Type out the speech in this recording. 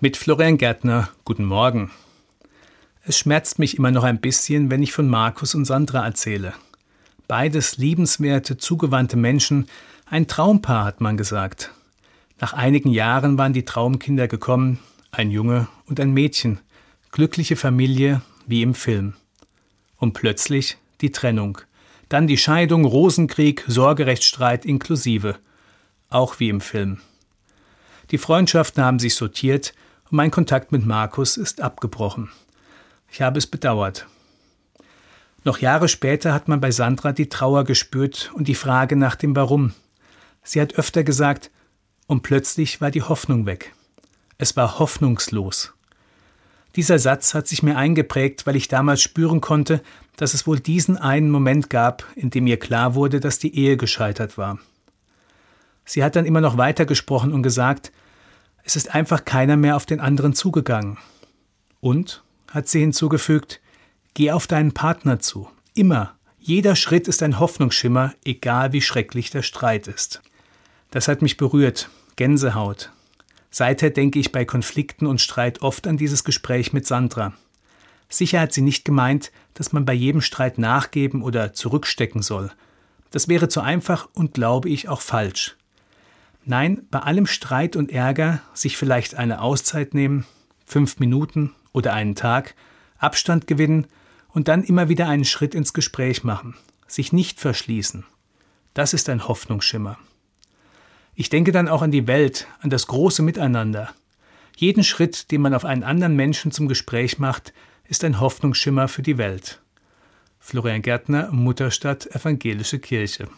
Mit Florian Gärtner, guten Morgen. Es schmerzt mich immer noch ein bisschen, wenn ich von Markus und Sandra erzähle. Beides liebenswerte, zugewandte Menschen, ein Traumpaar, hat man gesagt. Nach einigen Jahren waren die Traumkinder gekommen, ein Junge und ein Mädchen, glückliche Familie wie im Film. Und plötzlich die Trennung, dann die Scheidung, Rosenkrieg, Sorgerechtsstreit inklusive, auch wie im Film. Die Freundschaften haben sich sortiert und mein Kontakt mit Markus ist abgebrochen. Ich habe es bedauert. Noch Jahre später hat man bei Sandra die Trauer gespürt und die Frage nach dem Warum. Sie hat öfter gesagt, und plötzlich war die Hoffnung weg. Es war hoffnungslos. Dieser Satz hat sich mir eingeprägt, weil ich damals spüren konnte, dass es wohl diesen einen Moment gab, in dem mir klar wurde, dass die Ehe gescheitert war. Sie hat dann immer noch weiter gesprochen und gesagt, es ist einfach keiner mehr auf den anderen zugegangen. Und, hat sie hinzugefügt, geh auf deinen Partner zu. Immer. Jeder Schritt ist ein Hoffnungsschimmer, egal wie schrecklich der Streit ist. Das hat mich berührt. Gänsehaut. Seither denke ich bei Konflikten und Streit oft an dieses Gespräch mit Sandra. Sicher hat sie nicht gemeint, dass man bei jedem Streit nachgeben oder zurückstecken soll. Das wäre zu einfach und glaube ich auch falsch. Nein, bei allem Streit und Ärger sich vielleicht eine Auszeit nehmen, fünf Minuten oder einen Tag, Abstand gewinnen und dann immer wieder einen Schritt ins Gespräch machen, sich nicht verschließen. Das ist ein Hoffnungsschimmer. Ich denke dann auch an die Welt, an das große Miteinander. Jeden Schritt, den man auf einen anderen Menschen zum Gespräch macht, ist ein Hoffnungsschimmer für die Welt. Florian Gärtner, Mutterstadt Evangelische Kirche.